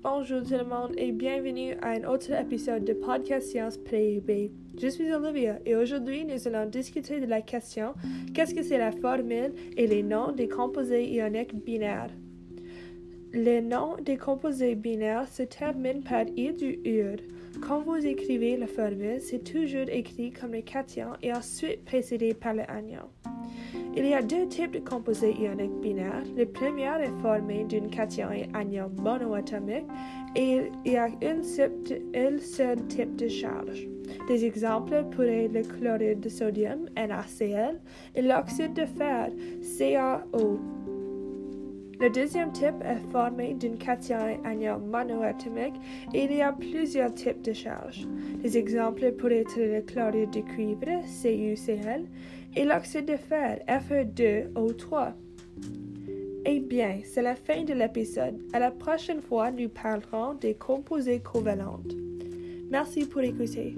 Bonjour tout le monde et bienvenue à un autre épisode de Podcast Sciences Pré-UB. Je suis Olivia et aujourd'hui nous allons discuter de la question qu'est-ce que c'est la formule et les noms des composés ioniques binaires? Les noms des composés binaires se terminent par i du ur. Quand vous écrivez la formule, c'est toujours écrit comme le cation et ensuite précédé par le anion. Il y a deux types de composés ioniques binaires. Le premier est formé d'un cation et anion monoatomique et il y a un seul type de charge. Des exemples pourraient le chlorure de sodium, NaCl, et l'oxyde de fer, CaO. Le deuxième type est formé d'un cation anion monoatomique et il y a plusieurs types de charges. Des exemples pourraient être le chlorure de cuivre, CuCl, et l'oxyde de fer, Fe2O3. Eh bien, c'est la fin de l'épisode. À la prochaine fois, nous parlerons des composés covalents. Merci pour écouter.